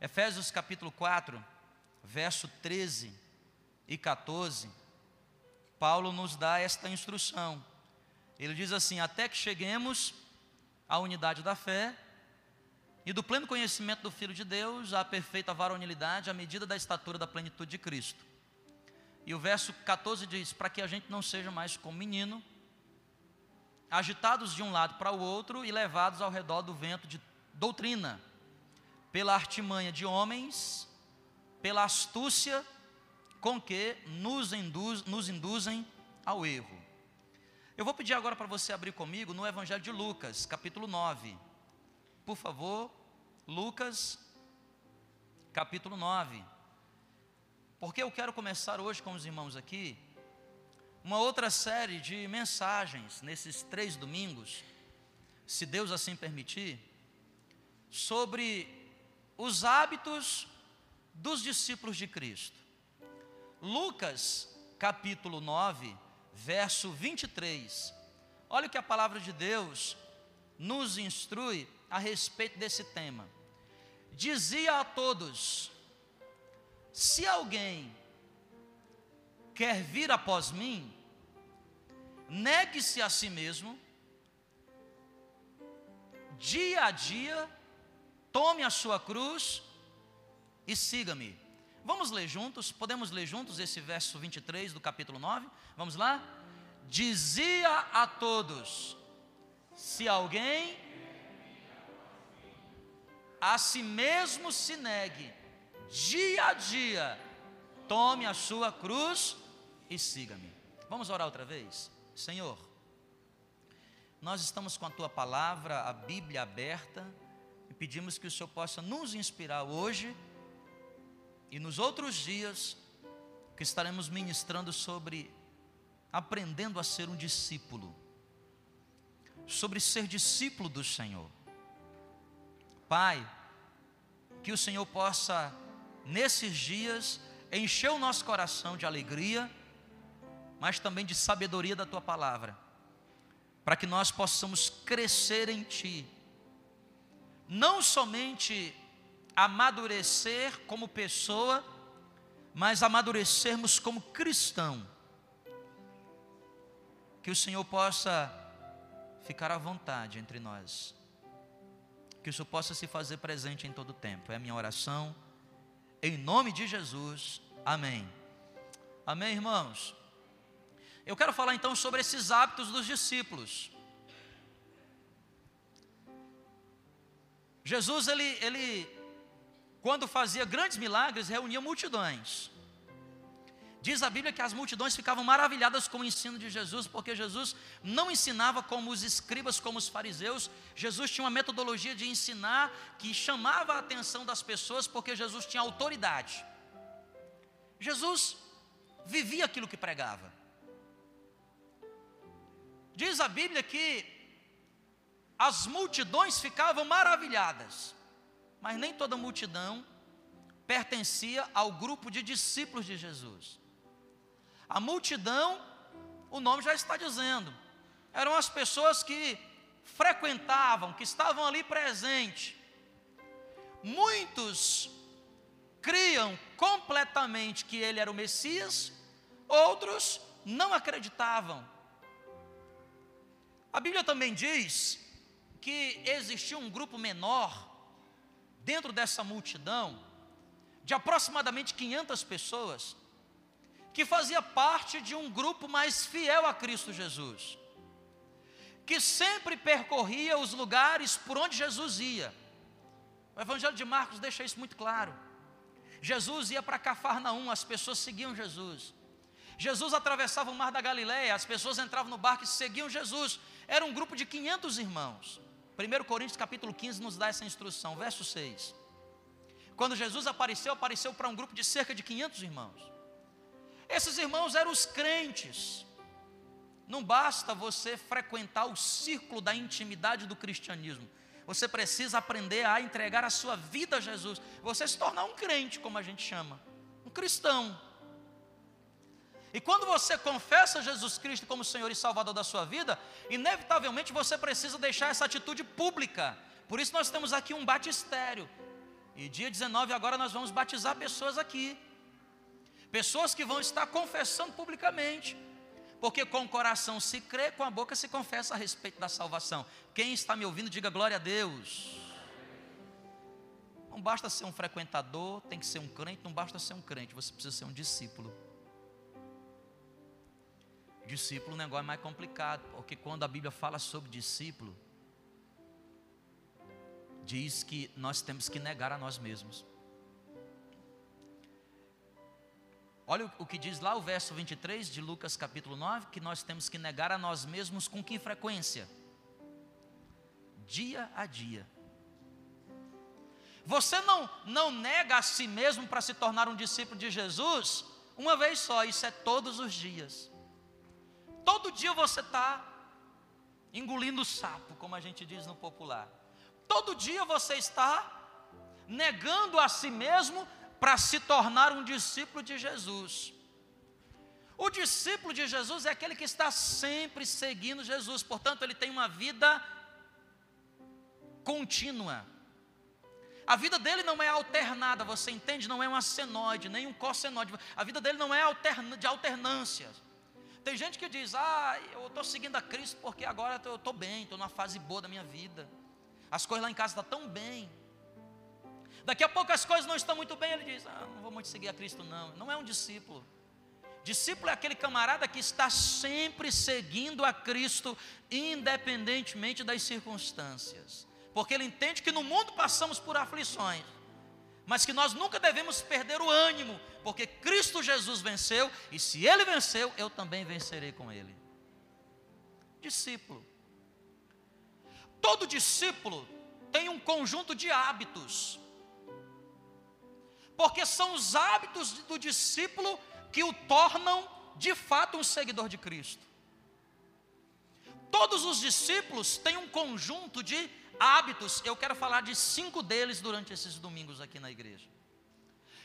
Efésios capítulo 4, verso 13 e 14, Paulo nos dá esta instrução. Ele diz assim: Até que cheguemos à unidade da fé e do pleno conhecimento do Filho de Deus, à perfeita varonilidade, à medida da estatura da plenitude de Cristo. E o verso 14 diz: Para que a gente não seja mais como menino, agitados de um lado para o outro e levados ao redor do vento de doutrina, pela artimanha de homens, pela astúcia com que nos, induz, nos induzem ao erro. Eu vou pedir agora para você abrir comigo no Evangelho de Lucas, capítulo 9. Por favor, Lucas, capítulo 9. Porque eu quero começar hoje com os irmãos aqui uma outra série de mensagens nesses três domingos, se Deus assim permitir, sobre os hábitos dos discípulos de Cristo. Lucas, capítulo 9, verso 23. Olha o que a palavra de Deus nos instrui a respeito desse tema. Dizia a todos: se alguém quer vir após mim, negue-se a si mesmo, dia a dia, tome a sua cruz e siga-me. Vamos ler juntos? Podemos ler juntos esse verso 23 do capítulo 9? Vamos lá? Dizia a todos: se alguém a si mesmo se negue, dia a dia, tome a sua cruz e siga-me. Vamos orar outra vez? Senhor, nós estamos com a tua palavra, a Bíblia aberta, pedimos que o Senhor possa nos inspirar hoje e nos outros dias que estaremos ministrando sobre aprendendo a ser um discípulo, sobre ser discípulo do Senhor. Pai, que o Senhor possa, nesses dias, encher o nosso coração de alegria, mas também de sabedoria da tua palavra, para que nós possamos crescer em Ti, não somente amadurecer como pessoa, mas amadurecermos como cristão. Que o Senhor possa ficar à vontade entre nós. Que o Senhor possa se fazer presente em todo o tempo. É a minha oração. Em nome de Jesus. Amém. Amém, irmãos. Eu quero falar então sobre esses hábitos dos discípulos. Jesus, ele, ele quando fazia grandes milagres, reunia multidões. Diz a Bíblia que as multidões ficavam maravilhadas com o ensino de Jesus, porque Jesus não ensinava como os escribas, como os fariseus. Jesus tinha uma metodologia de ensinar que chamava a atenção das pessoas, porque Jesus tinha autoridade. Jesus vivia aquilo que pregava. Diz a Bíblia que as multidões ficavam maravilhadas mas nem toda multidão pertencia ao grupo de discípulos de Jesus. A multidão, o nome já está dizendo, eram as pessoas que frequentavam, que estavam ali presentes. Muitos criam completamente que ele era o Messias, outros não acreditavam. A Bíblia também diz que existia um grupo menor dentro dessa multidão, de aproximadamente 500 pessoas, que fazia parte de um grupo mais fiel a Cristo Jesus, que sempre percorria os lugares por onde Jesus ia. O Evangelho de Marcos deixa isso muito claro. Jesus ia para Cafarnaum, as pessoas seguiam Jesus. Jesus atravessava o mar da Galileia, as pessoas entravam no barco e seguiam Jesus. Era um grupo de 500 irmãos. 1 Coríntios capítulo 15 nos dá essa instrução, verso 6. Quando Jesus apareceu, apareceu para um grupo de cerca de 500 irmãos. Esses irmãos eram os crentes. Não basta você frequentar o círculo da intimidade do cristianismo. Você precisa aprender a entregar a sua vida a Jesus. Você se tornar um crente, como a gente chama, um cristão. E quando você confessa Jesus Cristo como Senhor e Salvador da sua vida, inevitavelmente você precisa deixar essa atitude pública. Por isso nós temos aqui um batistério. E dia 19 agora nós vamos batizar pessoas aqui. Pessoas que vão estar confessando publicamente. Porque com o coração se crê, com a boca se confessa a respeito da salvação. Quem está me ouvindo, diga glória a Deus. Não basta ser um frequentador, tem que ser um crente, não basta ser um crente, você precisa ser um discípulo. Discípulo, o negócio é mais complicado, porque quando a Bíblia fala sobre discípulo, diz que nós temos que negar a nós mesmos. Olha o que diz lá o verso 23 de Lucas capítulo 9, que nós temos que negar a nós mesmos com que frequência? Dia a dia. Você não, não nega a si mesmo para se tornar um discípulo de Jesus uma vez só, isso é todos os dias. Todo dia você está engolindo sapo, como a gente diz no popular. Todo dia você está negando a si mesmo para se tornar um discípulo de Jesus. O discípulo de Jesus é aquele que está sempre seguindo Jesus, portanto, ele tem uma vida contínua. A vida dele não é alternada, você entende? Não é uma senoide, nem um cossenoide. A vida dele não é de alternâncias. Tem gente que diz: Ah, eu estou seguindo a Cristo porque agora eu estou bem, estou numa fase boa da minha vida. As coisas lá em casa estão tão bem. Daqui a pouco as coisas não estão muito bem, ele diz: ah, não vou muito seguir a Cristo, não. Não é um discípulo. Discípulo é aquele camarada que está sempre seguindo a Cristo, independentemente das circunstâncias. Porque ele entende que no mundo passamos por aflições, mas que nós nunca devemos perder o ânimo, porque Cristo Jesus venceu, e se ele venceu, eu também vencerei com ele. Discípulo. Todo discípulo tem um conjunto de hábitos porque são os hábitos do discípulo que o tornam de fato um seguidor de Cristo. Todos os discípulos têm um conjunto de hábitos, eu quero falar de cinco deles durante esses domingos aqui na igreja.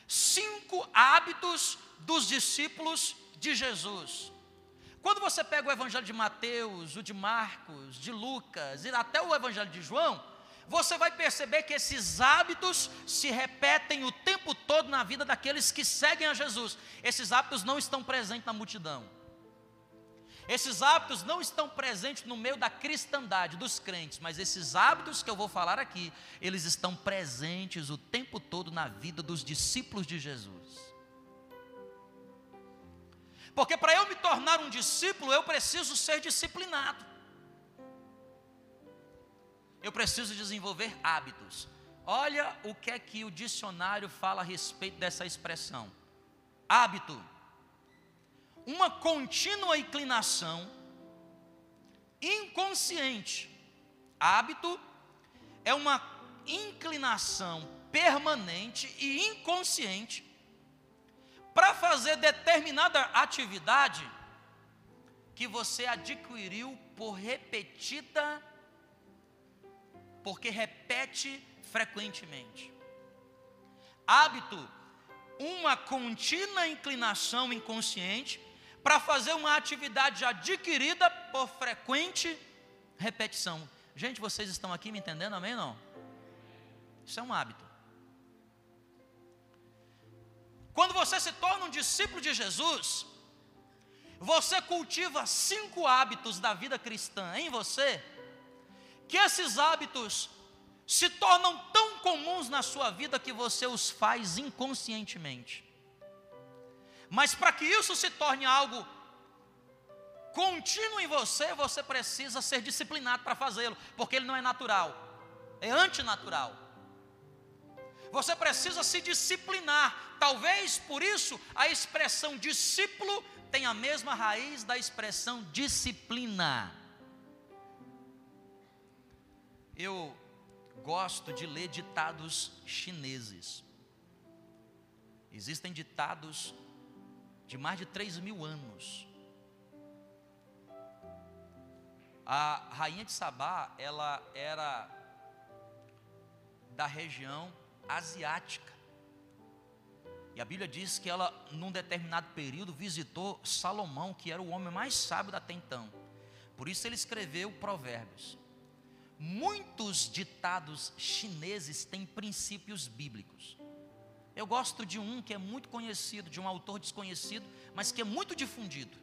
Cinco hábitos dos discípulos de Jesus. Quando você pega o evangelho de Mateus, o de Marcos, de Lucas e até o evangelho de João, você vai perceber que esses hábitos se repetem o tempo todo na vida daqueles que seguem a Jesus. Esses hábitos não estão presentes na multidão. Esses hábitos não estão presentes no meio da cristandade, dos crentes, mas esses hábitos que eu vou falar aqui, eles estão presentes o tempo todo na vida dos discípulos de Jesus. Porque para eu me tornar um discípulo, eu preciso ser disciplinado eu preciso desenvolver hábitos. Olha o que é que o dicionário fala a respeito dessa expressão. Hábito. Uma contínua inclinação inconsciente. Hábito é uma inclinação permanente e inconsciente para fazer determinada atividade que você adquiriu por repetida porque repete frequentemente. Hábito, uma contínua inclinação inconsciente para fazer uma atividade adquirida por frequente repetição. Gente, vocês estão aqui me entendendo, amém não? Isso é um hábito. Quando você se torna um discípulo de Jesus, você cultiva cinco hábitos da vida cristã em você que esses hábitos se tornam tão comuns na sua vida que você os faz inconscientemente. Mas para que isso se torne algo contínuo em você, você precisa ser disciplinado para fazê-lo, porque ele não é natural, é antinatural. Você precisa se disciplinar. Talvez por isso a expressão discípulo tenha a mesma raiz da expressão disciplina. Eu gosto de ler ditados chineses. Existem ditados de mais de 3 mil anos. A rainha de Sabá, ela era da região asiática. E a Bíblia diz que ela, num determinado período, visitou Salomão, que era o homem mais sábio até então. Por isso ele escreveu Provérbios. muitos ditados chineses têm princípios bíblicos. Eu gosto de um que é muito conhecido, de um autor desconhecido, mas que é muito difundido.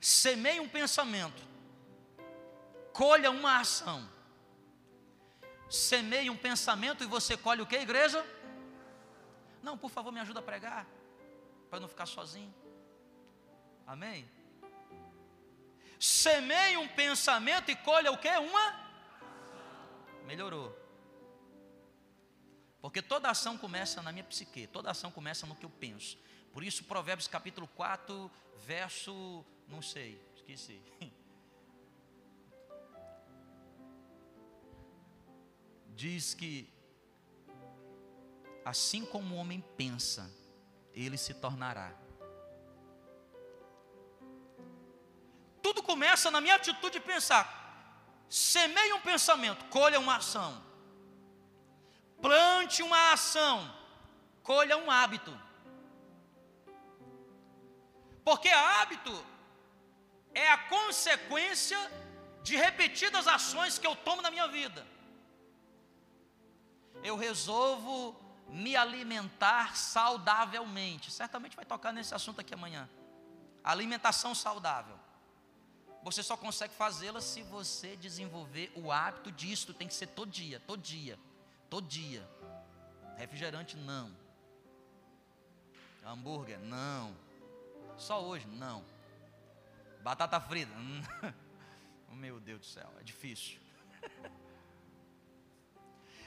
Semeie um pensamento, colha uma ação. Semeie um pensamento e você colhe o que, igreja? Não, por favor, me ajuda a pregar, para não ficar sozinho. Amém? Semeie um pensamento e colha o que? Uma? Melhorou. Porque toda ação começa na minha psique, toda ação começa no que eu penso. Por isso, Provérbios capítulo 4, verso, não sei, esqueci. Diz que assim como o homem pensa, ele se tornará. Tudo começa na minha atitude de pensar. Semeie um pensamento, colha uma ação. Plante uma ação, colha um hábito. Porque hábito é a consequência de repetidas ações que eu tomo na minha vida. Eu resolvo me alimentar saudavelmente. Certamente vai tocar nesse assunto aqui amanhã. Alimentação saudável. Você só consegue fazê-la se você desenvolver o hábito disso. Tem que ser todo dia, todo dia, todo dia. Refrigerante, não. Hambúrguer, não. Só hoje, não. Batata frita, meu Deus do céu, é difícil.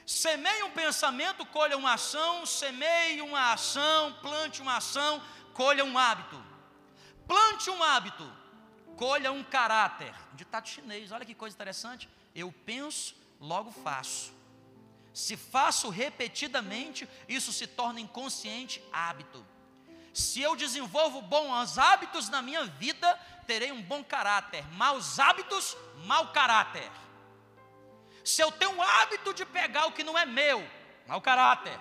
Semeie um pensamento, colha uma ação, semeie uma ação, plante uma ação, colha um hábito. Plante um hábito, colha um caráter. Ditado chinês, olha que coisa interessante. Eu penso, logo faço. Se faço repetidamente, isso se torna inconsciente hábito. Se eu desenvolvo bons hábitos na minha vida, terei um bom caráter. Maus hábitos, mau caráter. Se eu tenho o hábito de pegar o que não é meu, mau caráter.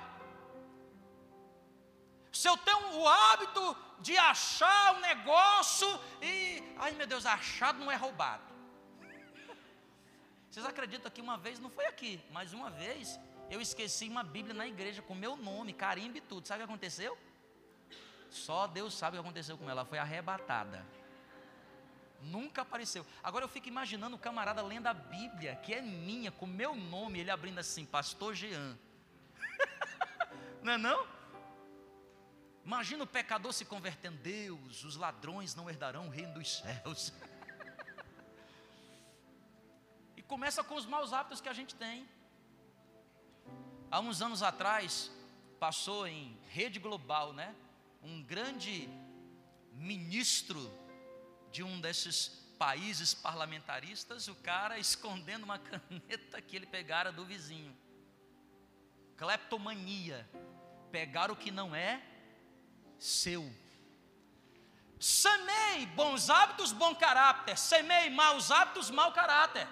Se eu tenho o hábito de achar um negócio e, ai meu Deus, achado não é roubado. Vocês acreditam que uma vez, não foi aqui, mas uma vez eu esqueci uma Bíblia na igreja com meu nome, carimbo e tudo. Sabe o que aconteceu? Só Deus sabe o que aconteceu com ela. Foi arrebatada. Nunca apareceu. Agora eu fico imaginando o camarada lendo a Bíblia, que é minha, com meu nome, ele abrindo assim, Pastor Jean. não é não? Imagina o pecador se convertendo, Deus, os ladrões não herdarão o reino dos céus. e começa com os maus hábitos que a gente tem. Há uns anos atrás, passou em rede global, né? Um grande ministro de um desses países parlamentaristas, o cara escondendo uma caneta que ele pegara do vizinho. Cleptomania. Pegar o que não é seu. Semei bons hábitos, bom caráter. Semei maus hábitos, mau caráter.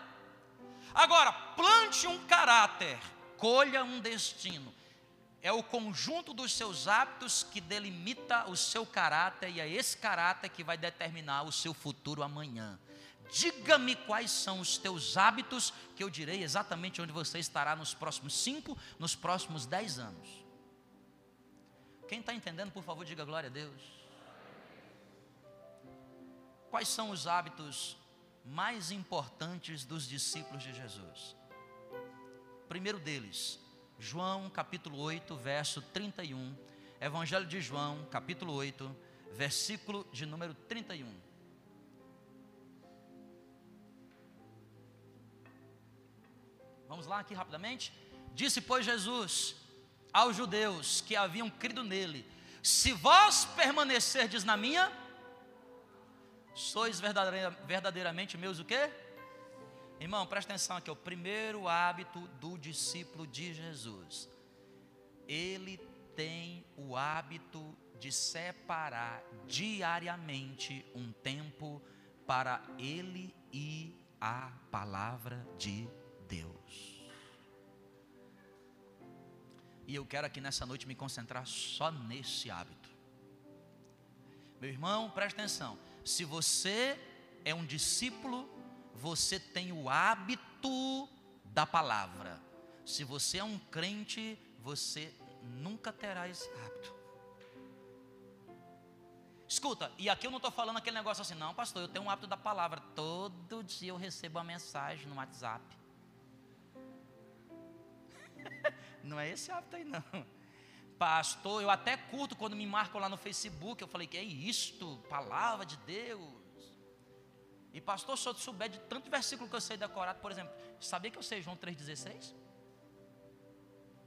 Agora, plante um caráter, colha um destino é o conjunto dos seus hábitos que delimita o seu caráter e é esse caráter que vai determinar o seu futuro amanhã. Diga-me quais são os teus hábitos, que eu direi exatamente onde você estará nos próximos cinco, nos próximos dez anos. Quem está entendendo, por favor, diga glória a Deus. Quais são os hábitos mais importantes dos discípulos de Jesus? Primeiro deles, João capítulo 8, verso 31. Evangelho de João, capítulo 8, versículo de número 31. Vamos lá aqui rapidamente. Disse, pois, Jesus aos judeus que haviam crido nele: Se vós permanecerdes na minha, sois verdadeiramente meus o quê? Irmão, presta atenção aqui, o primeiro hábito do discípulo de Jesus. Ele tem o hábito de separar diariamente um tempo para ele e a palavra de Deus. E eu quero aqui nessa noite me concentrar só nesse hábito. Meu irmão, presta atenção. Se você é um discípulo você tem o hábito da palavra. Se você é um crente, você nunca terá esse hábito. Escuta, e aqui eu não estou falando aquele negócio assim, não, pastor, eu tenho um hábito da palavra. Todo dia eu recebo uma mensagem no WhatsApp. não é esse hábito aí, não. Pastor, eu até curto quando me marcam lá no Facebook. Eu falei, que é isto? Palavra de Deus. E pastor, se eu souber de tanto versículo que eu sei decorado, por exemplo, sabia que eu sei João 3,16?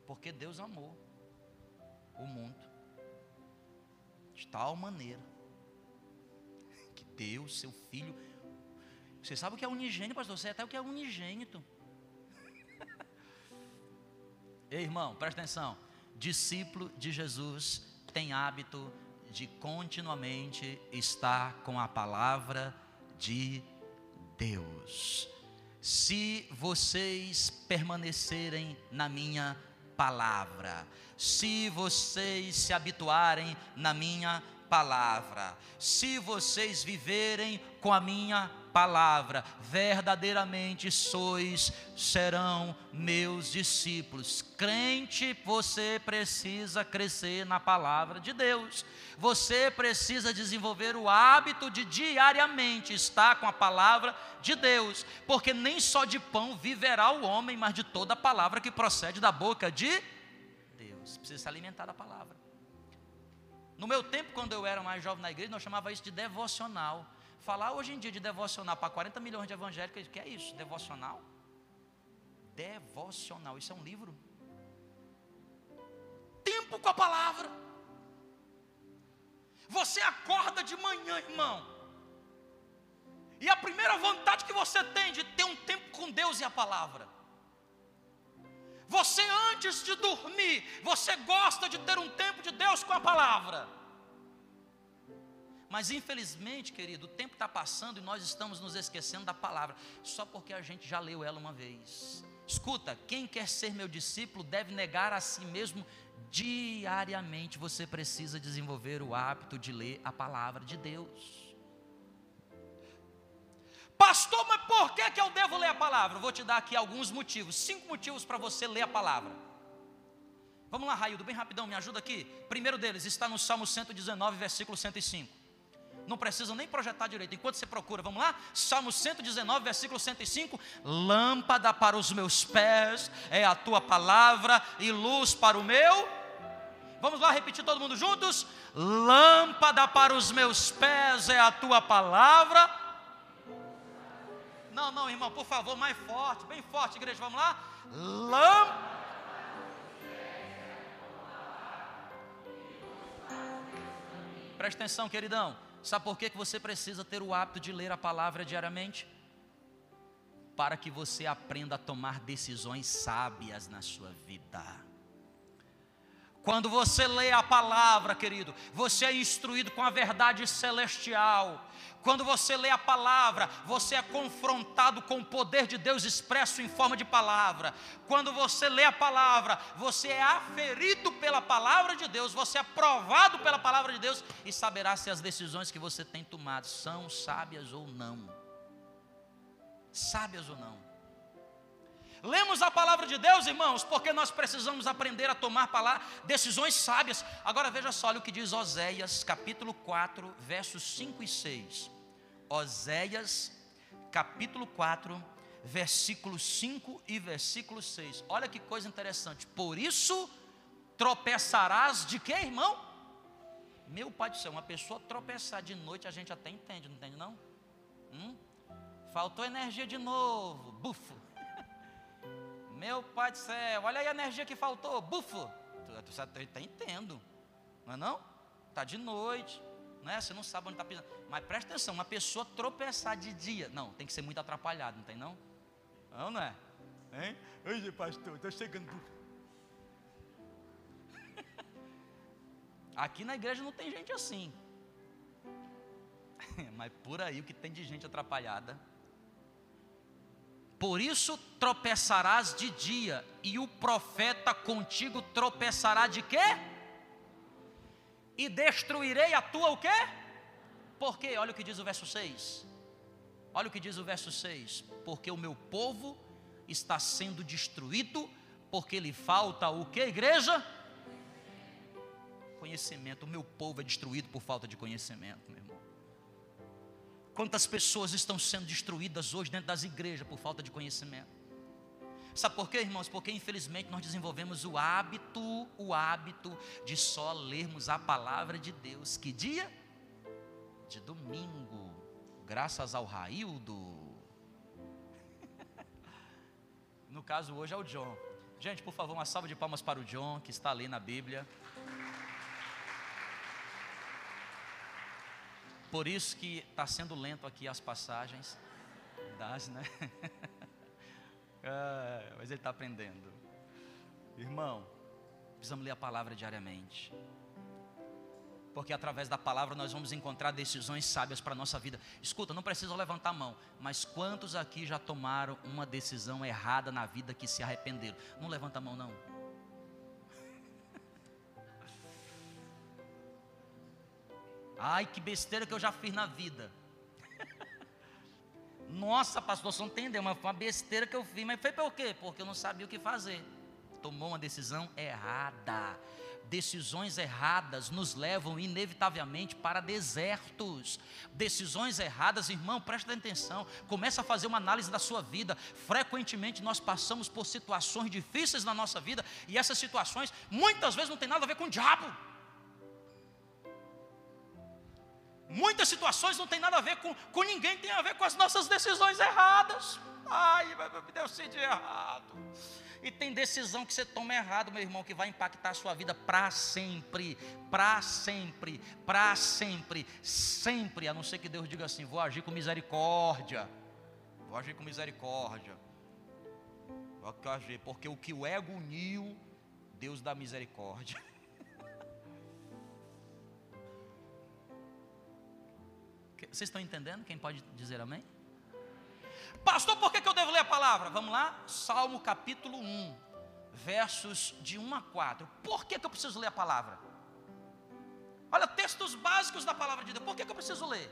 Porque Deus amou o mundo de tal maneira Deus, seu filho. Você sabe o que é unigênito, pastor? Você até o que é unigênito. Ei, irmão, presta atenção. Discípulo de Jesus tem hábito de continuamente estar com a palavra de Deus. Se vocês permanecerem na minha palavra, se vocês se habituarem na minha palavra. Se vocês viverem com a minha palavra, verdadeiramente sois, serão meus discípulos. Crente, você precisa crescer na palavra de Deus. Você precisa desenvolver o hábito de diariamente estar com a palavra de Deus, porque nem só de pão viverá o homem, mas de toda a palavra que procede da boca de Deus. Precisa se alimentar da palavra. No meu tempo, quando eu era mais jovem na igreja, nós chamava isso de devocional. Falar hoje em dia de devocional para 40 milhões de evangélicos, que é isso? Devocional? Devocional, isso é um livro. Tempo com a palavra. Você acorda de manhã, irmão. E a primeira vontade que você tem de ter um tempo com Deus e a palavra. Você antes de dormir, você gosta de ter um tempo de Deus com a palavra. Mas infelizmente, querido, o tempo está passando e nós estamos nos esquecendo da palavra, só porque a gente já leu ela uma vez. Escuta, quem quer ser meu discípulo deve negar a si mesmo diariamente. Você precisa desenvolver o hábito de ler a palavra de Deus. Pastor, mas por que, que eu devo ler a palavra? vou te dar aqui alguns motivos, cinco motivos para você ler a palavra. Vamos lá, Raildo, bem rapidão, me ajuda aqui. Primeiro deles está no Salmo 119, versículo 105. Não precisa nem projetar direito, enquanto você procura, vamos lá? Salmo 119, versículo 105. Lâmpada para os meus pés é a tua palavra e luz para o meu. Vamos lá repetir todo mundo juntos? Lâmpada para os meus pés é a tua palavra não, não, irmão, por favor, mais forte, bem forte, igreja, vamos lá? Lâmpada. Presta atenção, queridão. Sabe por que, você precisa ter o hábito de ler a palavra diariamente? Para que você aprenda a tomar decisões sábias na sua vida. Quando você lê a palavra, querido, você é instruído com a verdade celestial. Quando você lê a palavra, você é confrontado com o poder de Deus expresso em forma de palavra. Quando você lê a palavra, você é aferido pela palavra de Deus, você é provado pela palavra de Deus e saberá se as decisões que você tem tomado são sábias ou não. Sábias ou não. Lemos a palavra de Deus, irmãos, porque nós precisamos aprender a tomar decisões sábias. Agora veja só olha o que diz Oséias, capítulo 4, versos 5 e 6. Oséias, capítulo 4, versículo 5 e versículo 6. Olha que coisa interessante. Por isso tropeçarás de quê, irmão? Meu pai do céu, uma pessoa tropeçar de noite a gente até entende, não entende não? Hum? Faltou energia de novo, bufo. Meu pai do céu, olha aí a energia que faltou, bufo. Tu está entendendo, não é não? Está de noite, né? Você não sabe onde está pisando. Mas presta atenção, uma pessoa tropeçar de dia, não, tem que ser muito atrapalhado, não tem não? Não, não é? Hein? Oi, pastor, estou chegando. Aqui na igreja não tem gente assim. Mas por aí o que tem de gente atrapalhada por isso tropeçarás de dia, e o profeta contigo tropeçará de quê? E destruirei a tua o quê? Porque, olha o que diz o verso 6. Olha o que diz o verso 6: Porque o meu povo está sendo destruído, porque lhe falta o que, igreja? Conhecimento. O meu povo é destruído por falta de conhecimento, meu irmão. Quantas pessoas estão sendo destruídas hoje dentro das igrejas por falta de conhecimento? Sabe por quê, irmãos? Porque infelizmente nós desenvolvemos o hábito, o hábito de só lermos a palavra de Deus. Que dia? De domingo. Graças ao Raildo. No caso hoje é o John. Gente, por favor, uma salva de palmas para o John, que está ali na Bíblia. Por isso que está sendo lento aqui as passagens. Das, né? Ah, mas ele está aprendendo. Irmão, precisamos ler a palavra diariamente. Porque através da palavra nós vamos encontrar decisões sábias para a nossa vida. Escuta, não precisa levantar a mão, mas quantos aqui já tomaram uma decisão errada na vida que se arrependeram? Não levanta a mão, não. Ai, que besteira que eu já fiz na vida. Nossa, pastor, você não entendeu, mas foi uma besteira que eu fiz. Mas foi por quê? Porque eu não sabia o que fazer. Tomou uma decisão errada. Decisões erradas nos levam inevitavelmente para desertos. Decisões erradas, irmão, presta atenção. Começa a fazer uma análise da sua vida. Frequentemente nós passamos por situações difíceis na nossa vida e essas situações muitas vezes não tem nada a ver com o diabo. Muitas situações não tem nada a ver com, com ninguém, tem a ver com as nossas decisões erradas. Ai, deu de errado. E tem decisão que você toma errado, meu irmão, que vai impactar a sua vida para sempre, para sempre, para sempre, sempre, a não ser que Deus diga assim: vou agir com misericórdia, vou agir com misericórdia, vou agir, porque o que o ego uniu, Deus dá misericórdia. Vocês estão entendendo? Quem pode dizer amém? Pastor, por que, que eu devo ler a palavra? Vamos lá? Salmo capítulo 1, versos de 1 a 4. Por que, que eu preciso ler a palavra? Olha, textos básicos da palavra de Deus. Por que, que eu preciso ler?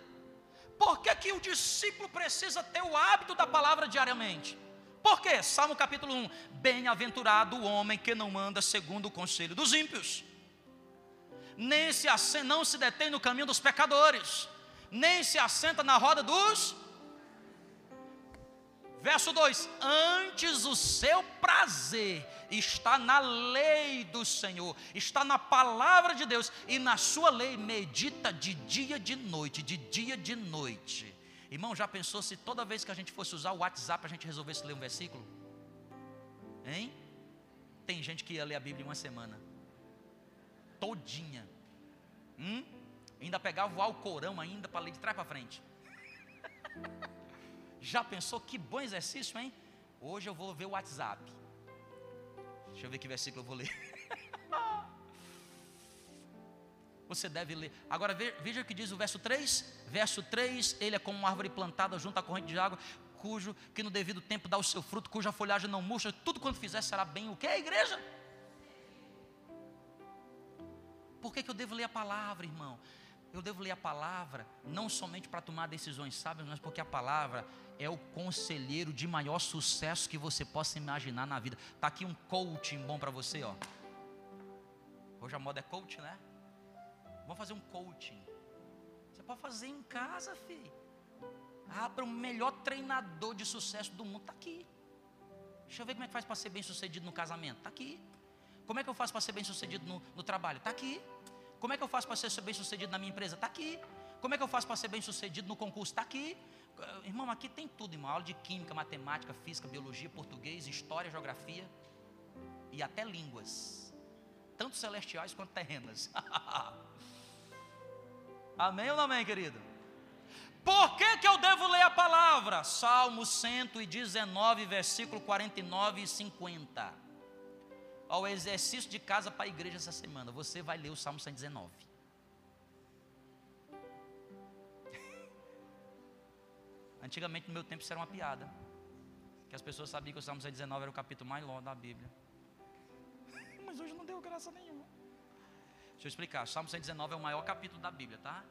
Por que, que o discípulo precisa ter o hábito da palavra diariamente? Por quê? Salmo capítulo 1: Bem-aventurado o homem que não anda segundo o conselho dos ímpios, nem se não se detém no caminho dos pecadores, nem se assenta na roda dos. Verso 2: Antes o seu prazer está na lei do Senhor, está na palavra de Deus, e na sua lei medita de dia de noite, de dia de noite. Irmão, já pensou se toda vez que a gente fosse usar o WhatsApp a gente resolvesse ler um versículo? Hein? Tem gente que ia ler a Bíblia em uma semana, todinha. Hum? Ainda pegava o Alcorão ainda para ler de trás para frente. Já pensou que bom exercício, hein? Hoje eu vou ver o WhatsApp. Deixa eu ver que versículo eu vou ler. Você deve ler. Agora veja o que diz o verso 3. Verso 3: Ele é como uma árvore plantada junto à corrente de água, cujo que no devido tempo dá o seu fruto, cuja folhagem não murcha, tudo quanto fizer será bem. O que é a igreja? Por que, que eu devo ler a palavra, irmão? Eu devo ler a palavra não somente para tomar decisões sábias, mas porque a palavra é o conselheiro de maior sucesso que você possa imaginar na vida. Está aqui um coaching bom para você, ó. Hoje a moda é coach, né? Vamos fazer um coaching. Você pode fazer em casa, filho. Ah, para o melhor treinador de sucesso do mundo, está aqui. Deixa eu ver como é que faz para ser bem sucedido no casamento. Está aqui. Como é que eu faço para ser bem sucedido no, no trabalho? Está aqui. Como é que eu faço para ser bem sucedido na minha empresa? Está aqui. Como é que eu faço para ser bem sucedido no concurso? Está aqui. Irmão, aqui tem tudo, irmão. Aula de química, matemática, física, biologia, português, história, geografia e até línguas. Tanto celestiais quanto terrenas. amém ou não amém, querido? Por que, que eu devo ler a palavra? Salmo 119, versículo 49 e 50 ao exercício de casa para a igreja essa semana, você vai ler o Salmo 119. Antigamente, no meu tempo, isso era uma piada. Que as pessoas sabiam que o Salmo 119 era o capítulo mais longo da Bíblia. Mas hoje não deu graça nenhuma. Deixa eu explicar. O Salmo 119 é o maior capítulo da Bíblia, tá?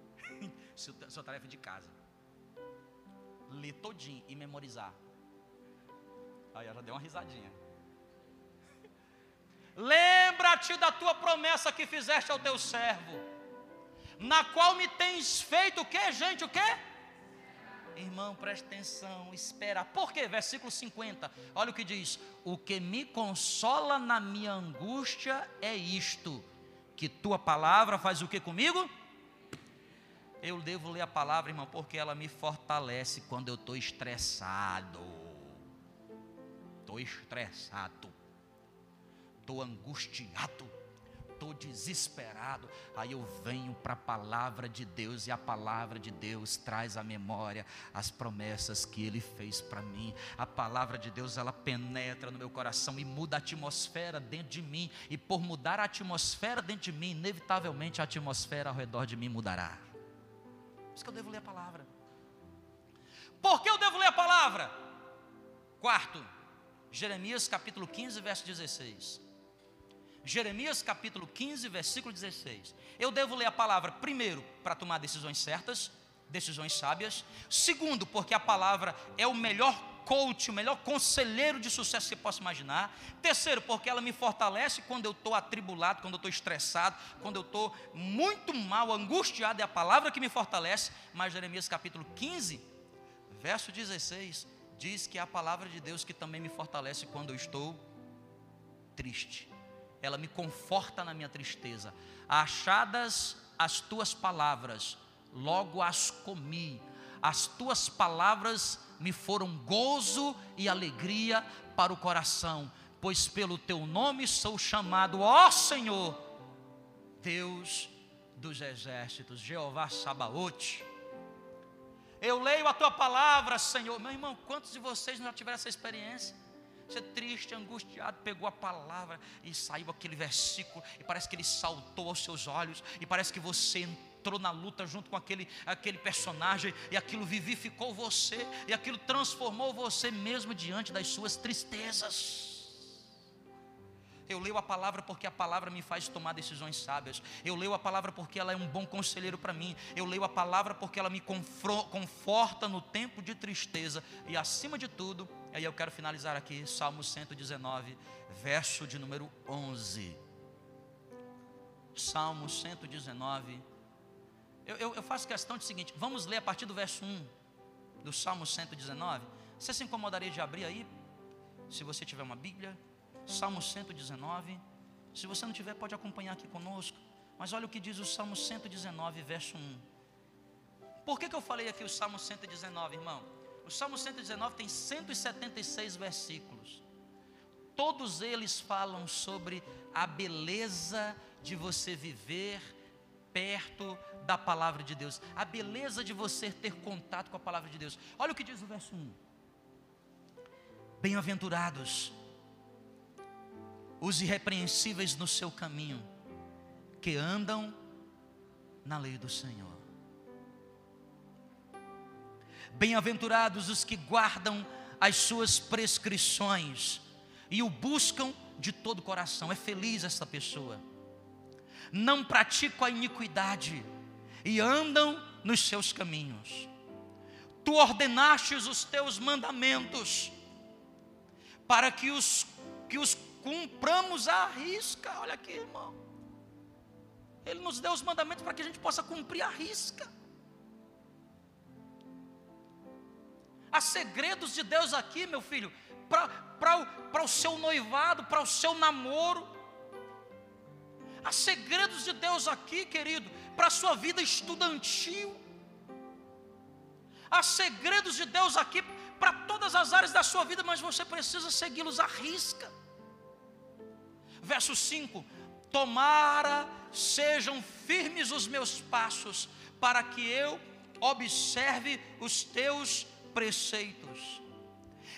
Sua tarefa de casa. ler todinho e memorizar. Aí ela deu uma risadinha. Lembra-te da tua promessa que fizeste ao teu servo, na qual me tens feito o que, gente? O que? Irmão, preste atenção, espera. Por quê? Versículo 50. Olha o que diz: O que me consola na minha angústia é isto: que tua palavra faz o que comigo? Eu devo ler a palavra, irmão, porque ela me fortalece quando eu estou estressado. Estou estressado, estou angustiado estou desesperado, aí eu venho para a palavra de Deus e a palavra de Deus traz à memória as promessas que Ele fez para mim. A palavra de Deus ela penetra no meu coração e muda a atmosfera dentro de mim. E por mudar a atmosfera dentro de mim, inevitavelmente a atmosfera ao redor de mim mudará. Por isso que eu devo ler a palavra. Por que eu devo ler a palavra? Quarto, Jeremias capítulo 15, verso 16. Jeremias capítulo 15, versículo 16. Eu devo ler a palavra, primeiro, para tomar decisões certas, decisões sábias. Segundo, porque a palavra é o melhor coach, o melhor conselheiro de sucesso que você possa imaginar. Terceiro, porque ela me fortalece quando eu estou atribulado, quando eu estou estressado, quando eu estou muito mal, angustiado, é a palavra que me fortalece. Mas Jeremias capítulo 15, verso 16, diz que é a palavra de Deus que também me fortalece quando eu estou triste ela me conforta na minha tristeza. Achadas as tuas palavras, logo as comi. As tuas palavras me foram gozo e alegria para o coração, pois pelo teu nome sou chamado, ó Senhor, Deus dos exércitos, Jeová Sabaote. Eu leio a tua palavra, Senhor. Meu irmão, quantos de vocês já tiveram essa experiência? Você triste, angustiado, pegou a palavra e saiu aquele versículo, e parece que ele saltou aos seus olhos, e parece que você entrou na luta junto com aquele, aquele personagem, e aquilo vivificou você, e aquilo transformou você mesmo diante das suas tristezas. Eu leio a palavra porque a palavra me faz tomar decisões sábias. Eu leio a palavra porque ela é um bom conselheiro para mim. Eu leio a palavra porque ela me conforta no tempo de tristeza. E acima de tudo, aí eu quero finalizar aqui, Salmo 119, verso de número 11. Salmo 119. Eu, eu, eu faço questão de seguinte: vamos ler a partir do verso 1 do Salmo 119. Você se incomodaria de abrir aí? Se você tiver uma Bíblia. Salmo 119. Se você não tiver, pode acompanhar aqui conosco. Mas olha o que diz o Salmo 119, verso 1. Por que, que eu falei aqui o Salmo 119, irmão? O Salmo 119 tem 176 versículos. Todos eles falam sobre a beleza de você viver perto da palavra de Deus, a beleza de você ter contato com a palavra de Deus. Olha o que diz o verso 1. Bem-aventurados os irrepreensíveis no seu caminho, que andam na lei do Senhor. Bem-aventurados os que guardam as suas prescrições e o buscam de todo o coração. É feliz essa pessoa. Não praticam a iniquidade e andam nos seus caminhos. Tu ordenastes os teus mandamentos para que os que os cumpramos a risca. Olha aqui, irmão. Ele nos deu os mandamentos para que a gente possa cumprir a risca. Há segredos de Deus aqui, meu filho, para o seu noivado, para o seu namoro. Há segredos de Deus aqui, querido, para a sua vida estudantil. Há segredos de Deus aqui para todas as áreas da sua vida, mas você precisa segui-los à risca. Verso 5: Tomara sejam firmes os meus passos, para que eu observe os teus preceitos.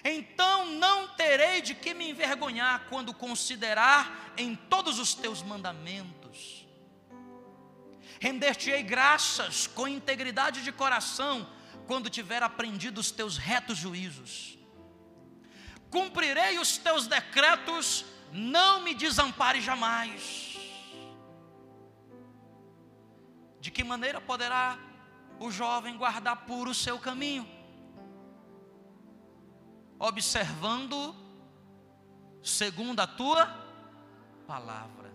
Então não terei de que me envergonhar quando considerar em todos os teus mandamentos. Render-te-ei graças com integridade de coração, quando tiver aprendido os teus retos juízos. Cumprirei os teus decretos não me desampare jamais. De que maneira poderá o jovem guardar puro o seu caminho? observando segundo a tua palavra.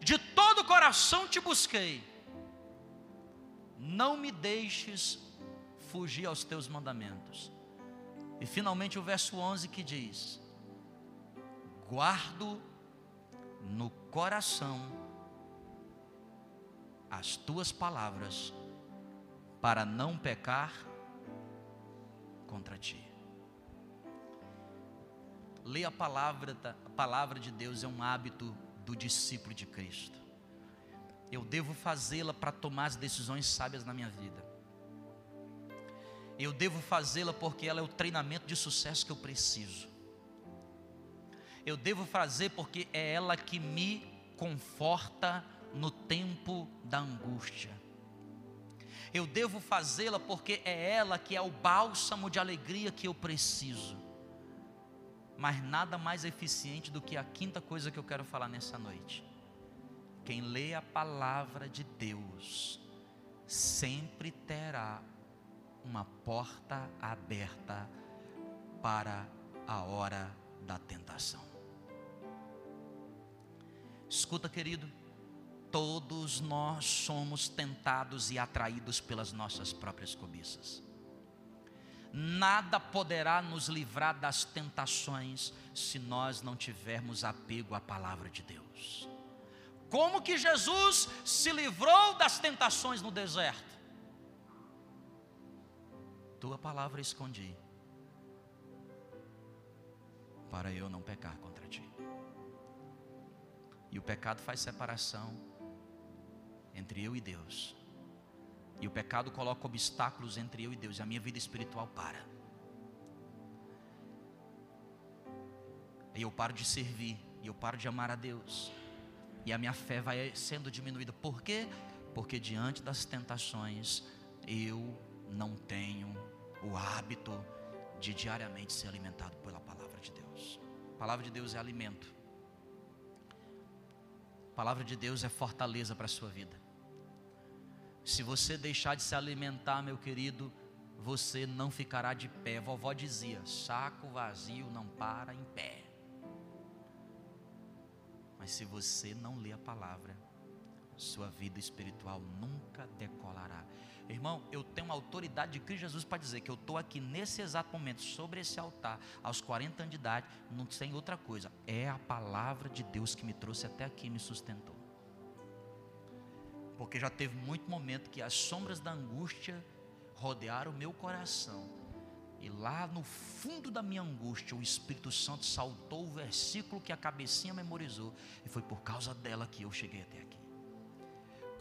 De todo o coração te busquei, não me deixes fugir aos teus mandamentos. E finalmente o verso 11 que diz: Guardo no coração as tuas palavras, para não pecar contra ti. Ler a palavra, a palavra de Deus é um hábito do discípulo de Cristo. Eu devo fazê-la para tomar as decisões sábias na minha vida. Eu devo fazê-la porque ela é o treinamento de sucesso que eu preciso. Eu devo fazer porque é ela que me conforta no tempo da angústia. Eu devo fazê-la porque é ela que é o bálsamo de alegria que eu preciso. Mas nada mais eficiente do que a quinta coisa que eu quero falar nessa noite. Quem lê a palavra de Deus sempre terá uma porta aberta para a hora da tentação. Escuta, querido, todos nós somos tentados e atraídos pelas nossas próprias cobiças. Nada poderá nos livrar das tentações se nós não tivermos apego à palavra de Deus. Como que Jesus se livrou das tentações no deserto? tua palavra escondi, para eu não pecar contra ti. E o pecado faz separação entre eu e Deus. E o pecado coloca obstáculos entre eu e Deus, e a minha vida espiritual para. E eu paro de servir, e eu paro de amar a Deus. E a minha fé vai sendo diminuída. Por quê? Porque diante das tentações eu não tenho o hábito de diariamente ser alimentado pela palavra de Deus. A palavra de Deus é alimento. A palavra de Deus é fortaleza para a sua vida. Se você deixar de se alimentar, meu querido, você não ficará de pé. Vovó dizia: saco vazio não para em pé. Mas se você não lê a palavra, sua vida espiritual nunca decolará. Irmão, eu tenho uma autoridade de Cristo Jesus para dizer que eu estou aqui nesse exato momento, sobre esse altar, aos 40 anos de idade, não tem outra coisa. É a palavra de Deus que me trouxe até aqui e me sustentou. Porque já teve muito momento que as sombras da angústia rodearam o meu coração. E lá no fundo da minha angústia, o Espírito Santo saltou o versículo que a cabecinha memorizou. E foi por causa dela que eu cheguei até aqui.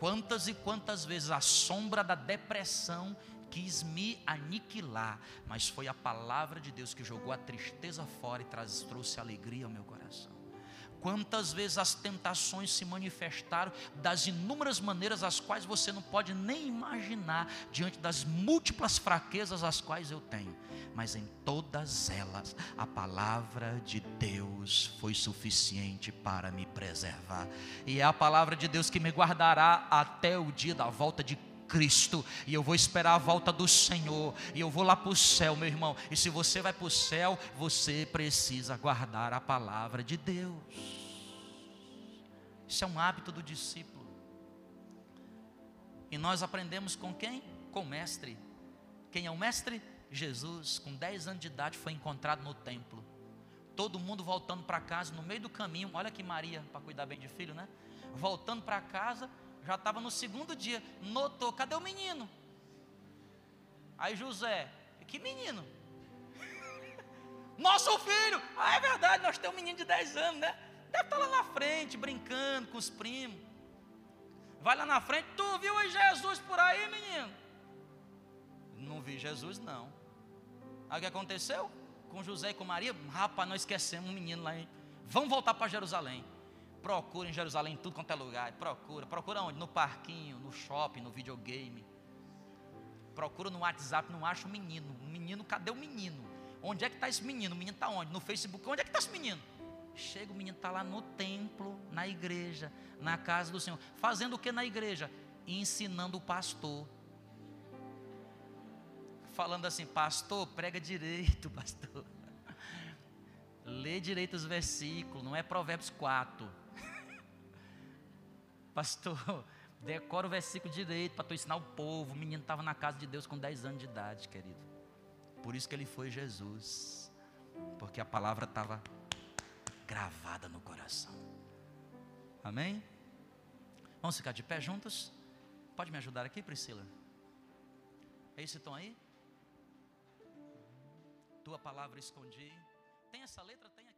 Quantas e quantas vezes a sombra da depressão quis me aniquilar, mas foi a palavra de Deus que jogou a tristeza fora e trouxe alegria ao meu coração. Quantas vezes as tentações se manifestaram das inúmeras maneiras as quais você não pode nem imaginar, diante das múltiplas fraquezas as quais eu tenho, mas em todas elas a palavra de Deus foi suficiente para me preservar, e é a palavra de Deus que me guardará até o dia da volta de Cristo, e eu vou esperar a volta do Senhor, e eu vou lá para o céu, meu irmão. E se você vai para o céu, você precisa guardar a palavra de Deus. Isso é um hábito do discípulo. E nós aprendemos com quem? Com o mestre. Quem é o mestre? Jesus, com 10 anos de idade, foi encontrado no templo. Todo mundo voltando para casa, no meio do caminho. Olha que Maria, para cuidar bem de filho, né? Voltando para casa, já estava no segundo dia, notou, cadê o menino? Aí José, que menino? Nosso filho! Ah, é verdade, nós temos um menino de 10 anos, né? Deve estar tá lá na frente, brincando com os primos. Vai lá na frente, tu viu aí Jesus por aí, menino? Não vi Jesus, não. Aí o que aconteceu? Com José e com Maria, rapaz, nós esquecemos um menino lá, hein? Vamos voltar para Jerusalém. Procura em Jerusalém, em tudo quanto é lugar. Procura. Procura onde? No parquinho, no shopping, no videogame. Procura no WhatsApp, não acha o menino. O menino, cadê o menino? Onde é que está esse menino? O menino está onde? No Facebook. Onde é que está esse menino? Chega, o menino está lá no templo, na igreja, na casa do Senhor. Fazendo o que na igreja? Ensinando o pastor. falando assim: Pastor, prega direito, pastor. Lê direito os versículos, não é Provérbios 4. Pastor, decora o versículo direito para tu ensinar o povo. O menino estava na casa de Deus com 10 anos de idade, querido. Por isso que ele foi Jesus. Porque a palavra estava gravada no coração. Amém? Vamos ficar de pé juntos? Pode me ajudar aqui, Priscila? É esse tom aí? Tua palavra escondi. Tem essa letra? Tem aqui.